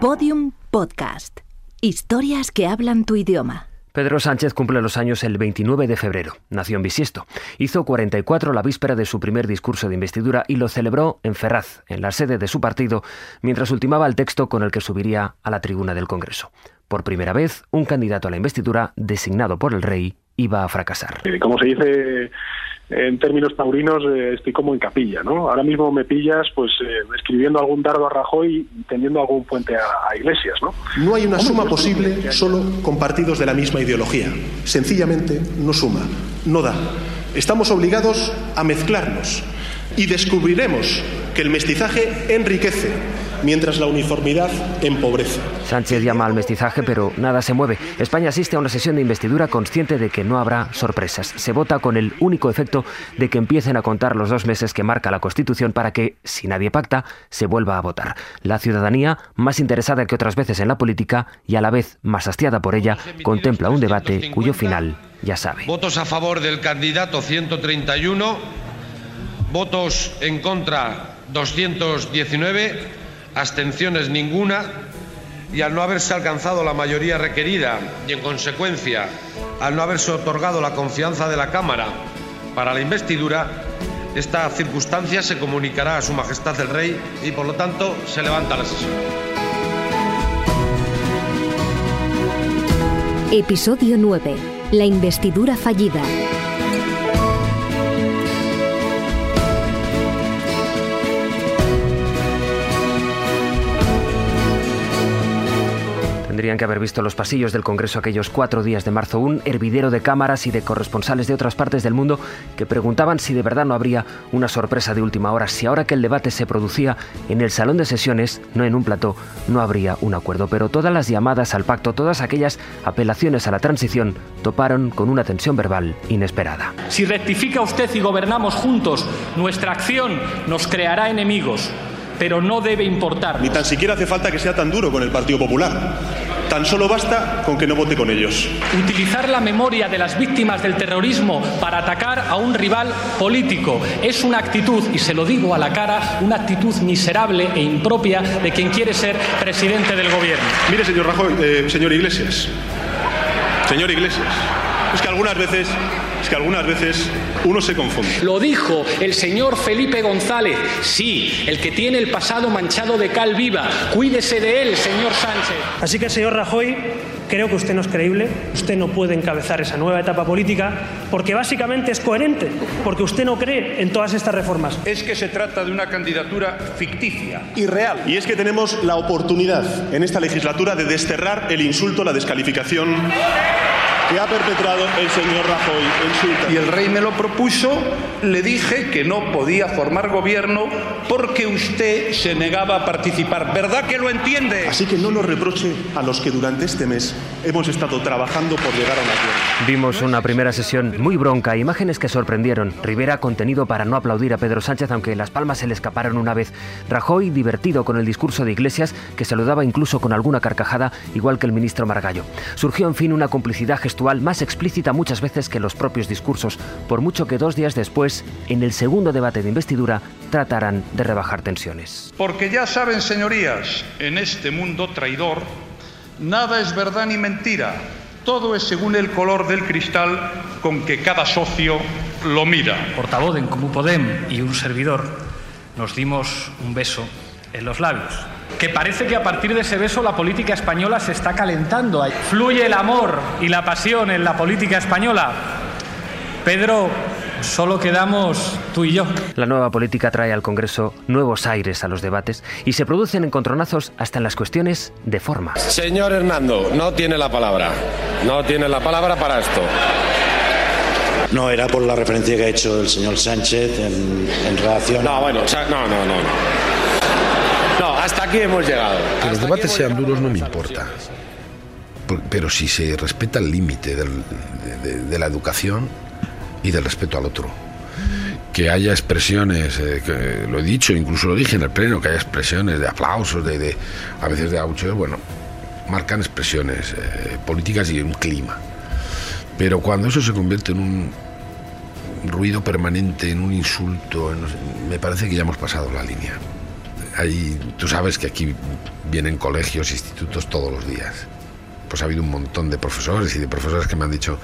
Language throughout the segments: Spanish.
Podium Podcast. Historias que hablan tu idioma. Pedro Sánchez cumple los años el 29 de febrero. Nació en Bisiesto. Hizo 44 la víspera de su primer discurso de investidura y lo celebró en Ferraz, en la sede de su partido, mientras ultimaba el texto con el que subiría a la tribuna del Congreso. Por primera vez, un candidato a la investidura, designado por el rey, iba a fracasar. Eh, como se dice en términos taurinos, eh, estoy como en capilla, ¿no? Ahora mismo me pillas, pues, eh, escribiendo algún dardo a Rajoy y tendiendo algún puente a, a Iglesias, ¿no? No hay una suma posible solo con partidos de la misma ideología. Sencillamente no suma, no da. Estamos obligados a mezclarnos y descubriremos que el mestizaje enriquece mientras la uniformidad empobrece. Sánchez llama al mestizaje, pero nada se mueve. España asiste a una sesión de investidura consciente de que no habrá sorpresas. Se vota con el único efecto de que empiecen a contar los dos meses que marca la Constitución para que, si nadie pacta, se vuelva a votar. La ciudadanía, más interesada que otras veces en la política y a la vez más hastiada por ella, contempla un debate cuyo final ya sabe. Votos a favor del candidato 131, votos en contra 219 abstenciones ninguna y al no haberse alcanzado la mayoría requerida y en consecuencia al no haberse otorgado la confianza de la Cámara para la investidura, esta circunstancia se comunicará a Su Majestad el Rey y por lo tanto se levanta la sesión. Episodio 9. La investidura fallida. Tendrían que haber visto los pasillos del Congreso aquellos cuatro días de marzo, un hervidero de cámaras y de corresponsales de otras partes del mundo que preguntaban si de verdad no habría una sorpresa de última hora, si ahora que el debate se producía en el salón de sesiones, no en un plató, no habría un acuerdo. Pero todas las llamadas al pacto, todas aquellas apelaciones a la transición, toparon con una tensión verbal inesperada. Si rectifica usted y gobernamos juntos, nuestra acción nos creará enemigos pero no debe importar. Ni tan siquiera hace falta que sea tan duro con el Partido Popular. Tan solo basta con que no vote con ellos. Utilizar la memoria de las víctimas del terrorismo para atacar a un rival político es una actitud, y se lo digo a la cara, una actitud miserable e impropia de quien quiere ser presidente del gobierno. Mire, señor Rajoy, eh, señor Iglesias. Señor Iglesias. Es que algunas veces es que algunas veces uno se confunde. Lo dijo el señor Felipe González, sí, el que tiene el pasado manchado de cal viva. Cuídese de él, señor Sánchez. Así que, señor Rajoy, creo que usted no es creíble, usted no puede encabezar esa nueva etapa política porque básicamente es coherente, porque usted no cree en todas estas reformas. Es que se trata de una candidatura ficticia. Irreal. Y es que tenemos la oportunidad en esta legislatura de desterrar el insulto, la descalificación que ha perpetrado el señor Rajoy en su Y el rey me lo propuso, le dije que no podía formar gobierno porque usted se negaba a participar. ¿Verdad que lo entiende? Así que no nos reproche a los que durante este mes hemos estado trabajando por llegar a un acuerdo. Vimos una primera sesión muy bronca, imágenes que sorprendieron. Rivera contenido para no aplaudir a Pedro Sánchez, aunque las palmas se le escaparon una vez. Rajoy divertido con el discurso de Iglesias, que saludaba incluso con alguna carcajada, igual que el ministro Margallo. Surgió en fin una complicidad más explícita muchas veces que los propios discursos, por mucho que dos días después, en el segundo debate de investidura, tratarán de rebajar tensiones. Porque ya saben, señorías, en este mundo traidor, nada es verdad ni mentira. Todo es según el color del cristal con que cada socio lo mira. Portavoz en Comú Podem y un servidor nos dimos un beso en los labios que parece que a partir de ese beso la política española se está calentando. Fluye el amor y la pasión en la política española. Pedro, solo quedamos tú y yo. La nueva política trae al Congreso nuevos aires a los debates y se producen encontronazos hasta en las cuestiones de forma. Señor Hernando, no tiene la palabra. No tiene la palabra para esto. No, era por la referencia que ha hecho el señor Sánchez en, en relación. No, bueno, no, no, no. no. No, hasta aquí hemos llegado. Que los debates sean duros no me importa. Pero si se respeta el límite de, de, la educación y del respeto al otro. Que haya expresiones, eh, que lo he dicho, incluso lo dije en el pleno, que haya expresiones de aplausos, de, de a veces de abucheos, bueno, marcan expresiones eh, políticas y un clima. Pero cuando eso se convierte en un ruido permanente, en un insulto, en, me parece que ya hemos pasado la línea hay, tú sabes que aquí vienen colegios, institutos todos los días. Pues ha habido un montón de profesores y de profesoras que me han dicho,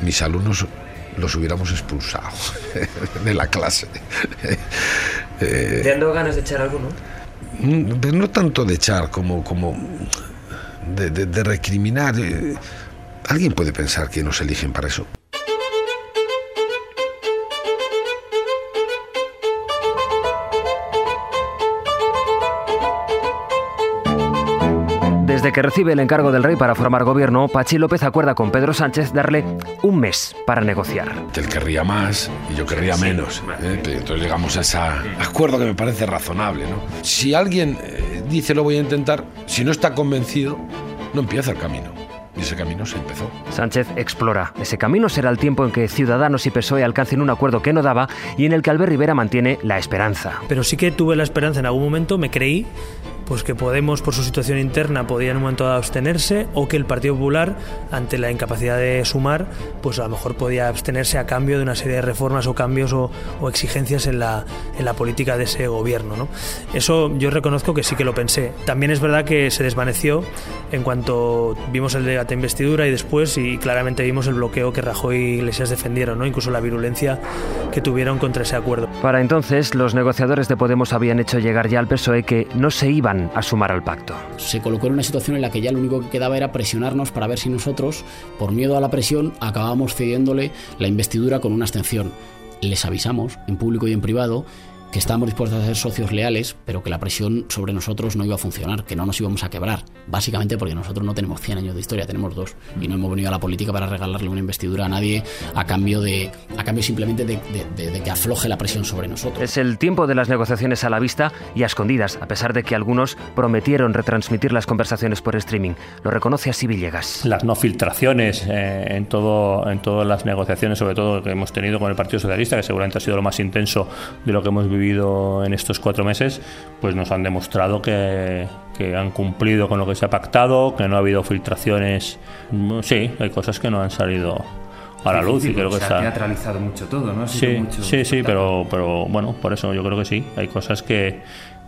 mis alumnos los hubiéramos expulsado de la clase. Eh, ¿Te han dado ganas de echar algo, no? Mm, pero no tanto de echar como, como de, de recriminar. Eh, Alguien puede pensar que nos eligen para eso. Desde que recibe el encargo del rey para formar gobierno, Pachi López acuerda con Pedro Sánchez darle un mes para negociar. Él querría más y yo querría menos. ¿eh? Entonces llegamos a ese acuerdo que me parece razonable. ¿no? Si alguien eh, dice lo voy a intentar, si no está convencido, no empieza el camino. Y ese camino se empezó. Sánchez explora. Ese camino será el tiempo en que Ciudadanos y PSOE alcancen un acuerdo que no daba y en el que Albert Rivera mantiene la esperanza. Pero sí que tuve la esperanza en algún momento, me creí pues que Podemos por su situación interna podía en un momento dado abstenerse o que el Partido Popular ante la incapacidad de sumar pues a lo mejor podía abstenerse a cambio de una serie de reformas o cambios o, exigencias en la, en la política de ese gobierno. ¿no? Eso yo reconozco que sí que lo pensé. También es verdad que se desvaneció en cuanto vimos el debate investidura y después y claramente vimos el bloqueo que Rajoy y Iglesias defendieron, ¿no? incluso la virulencia que tuvieron contra ese acuerdo. Para entonces los negociadores de Podemos habían hecho llegar ya al PSOE que no se a sumar al pacto. Se colocó en una situación en la que ya lo único que quedaba era presionarnos para ver si nosotros, por miedo a la presión, acabábamos cediéndole la investidura con una abstención. Les avisamos, en público y en privado, que estábamos dispuestos a ser socios leales, pero que la presión sobre nosotros no iba a funcionar, que no nos íbamos a quebrar. Básicamente porque nosotros no tenemos 100 años de historia, tenemos dos. Y no hemos venido a la política para regalarle una investidura a nadie a cambio, de, a cambio simplemente de, que afloje la presión sobre nosotros. Es el tiempo de las negociaciones a la vista y a escondidas, a pesar de que algunos prometieron retransmitir las conversaciones por streaming. Lo reconoce así Villegas. Las no filtraciones eh, en, todo, en todas las negociaciones, sobre todo que hemos tenido con el Partido Socialista, que seguramente ha sido lo más intenso de lo que hemos vivido en estos cuatro meses, pues nos han demostrado que, que han cumplido con lo que se ha pactado, que no ha habido filtraciones. Sí, hay cosas que no han salido a la luz y creo que se ha teatralizado mucho todo, ¿no? sí, sí, sí, pero, pero bueno, por eso yo creo que sí. Hay cosas que,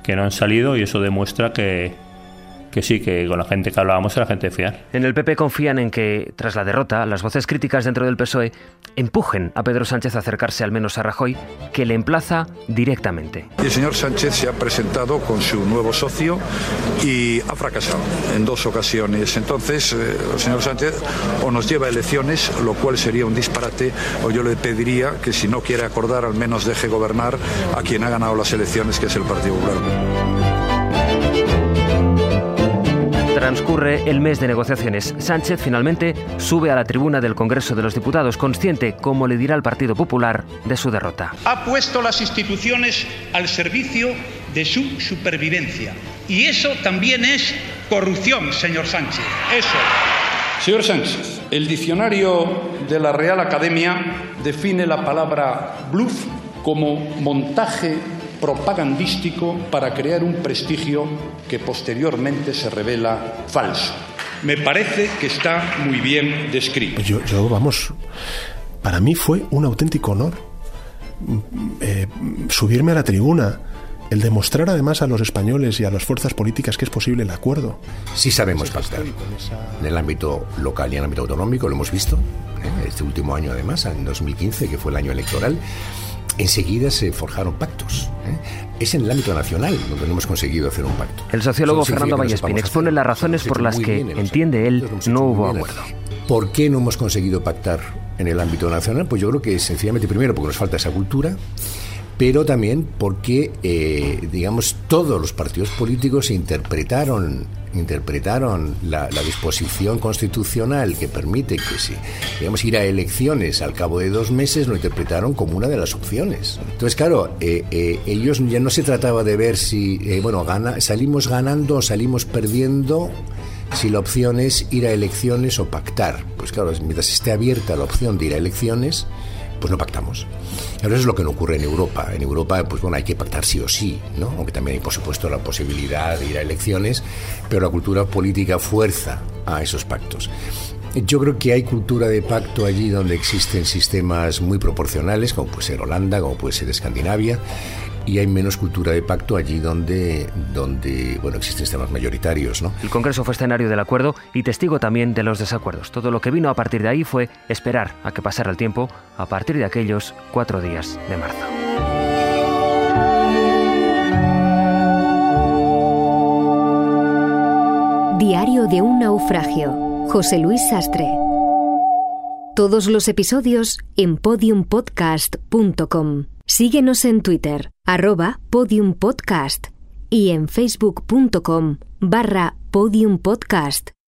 que no han salido y eso demuestra que, que sí, que con la gente que hablábamos era gente de fiar. En el PP confían en que, tras la derrota, las voces críticas dentro del PSOE empujen a Pedro Sánchez a acercarse al menos a Rajoy, que le emplaza directamente. El señor Sánchez se ha presentado con su nuevo socio y ha fracasado en dos ocasiones. Entonces, eh, el señor Sánchez o nos lleva a elecciones, lo cual sería un disparate, o yo le pediría que si no quiere acordar, al menos deje gobernar a quien ha ganado las elecciones, que es el Partido Popular. Transcurre el mes de negociaciones. Sánchez finalmente sube a la tribuna del Congreso de los Diputados, consciente, como le dirá el Partido Popular, de su derrota. Ha puesto las instituciones al servicio de su supervivencia. Y eso también es corrupción, señor Sánchez. Eso. Señor Sánchez, el diccionario de la Real Academia define la palabra bluff como montaje propagandístico para crear un prestigio que posteriormente se revela falso. Me parece que está muy bien descrito. Yo, yo vamos, para mí fue un auténtico honor eh, subirme a la tribuna. El demostrar además a los españoles y a las fuerzas políticas que es posible el acuerdo. Sí sabemos pactar. En el ámbito local y en el ámbito autonómico lo hemos visto. ¿eh? Este último año además, en 2015, que fue el año electoral enseguida se forjaron pactos. ¿Eh? Es en el ámbito nacional donde no hemos conseguido hacer un pacto. El sociólogo Fernando Vallespín expone las razones por las que, entiende él, no hubo acuerdo. ¿Por qué no hemos conseguido pactar en el ámbito nacional? Pues yo creo que sencillamente primero porque nos falta esa cultura pero también porque, eh, digamos, todos los partidos políticos interpretaron interpretaron la, disposición constitucional que permite que si digamos ir a elecciones al cabo de dos meses lo interpretaron como una de las opciones. Entonces claro eh, eh, ellos ya no se trataba de ver si bueno gana, salimos ganando o salimos perdiendo si la opción es ir a elecciones o pactar. Pues claro mientras esté abierta la opción de ir a elecciones pues no pactamos. Eso es lo que no ocurre en Europa. En Europa, pues bueno, hay que pactar sí o sí, ¿no? Aunque también hay, por supuesto, la posibilidad de ir a elecciones, pero la cultura política fuerza a esos pactos. Yo creo que hay cultura de pacto allí donde existen sistemas muy proporcionales, como puede ser Holanda, como puede ser Escandinavia, y hay menos cultura de pacto allí donde, donde bueno, existen sistemas mayoritarios. ¿no? El Congreso fue escenario del acuerdo y testigo también de los desacuerdos. Todo lo que vino a partir de ahí fue esperar a que pasara el tiempo a partir de aquellos cuatro días de marzo. Diario de un naufragio. José Luis Sastre. Todos los episodios en podiumpodcast.com. Síguenos en Twitter, arroba podiumpodcast y en facebook.com barra podiumpodcast.